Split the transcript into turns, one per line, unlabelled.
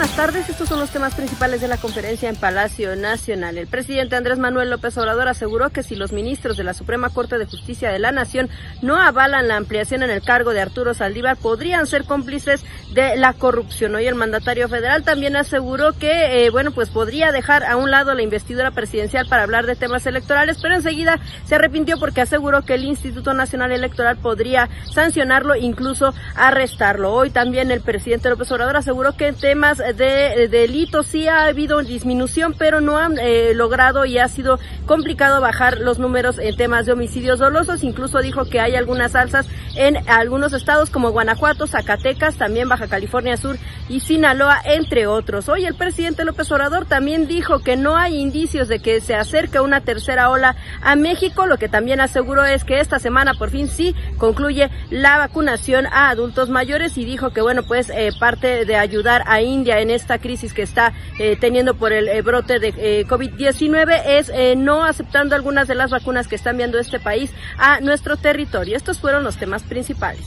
buenas tardes. Estos son los temas principales de la conferencia en Palacio Nacional. El presidente Andrés Manuel López Obrador aseguró que si los ministros de la Suprema Corte de Justicia de la Nación no avalan la ampliación en el cargo de Arturo Saldívar, podrían ser cómplices de la corrupción. Hoy el mandatario federal también aseguró que, eh, bueno, pues podría dejar a un lado la investidura presidencial para hablar de temas electorales, pero enseguida se arrepintió porque aseguró que el Instituto Nacional Electoral podría sancionarlo, incluso arrestarlo. Hoy también el presidente López Obrador aseguró que temas de, delitos sí ha habido disminución, pero no han eh, logrado y ha sido complicado bajar los números en temas de homicidios dolosos. Incluso dijo que hay algunas alzas en algunos estados como Guanajuato, Zacatecas, también Baja California Sur y Sinaloa, entre otros. Hoy el presidente López Obrador también dijo que no hay indicios de que se acerque una tercera ola a México. Lo que también aseguró es que esta semana por fin sí concluye la vacunación a adultos mayores y dijo que bueno pues eh, parte de ayudar a India en esta crisis que está eh, teniendo por el eh, brote de COVID-19 es no aceptando algunas de las vacunas que está enviando este país a nuestro territorio. Estos fueron los temas principales.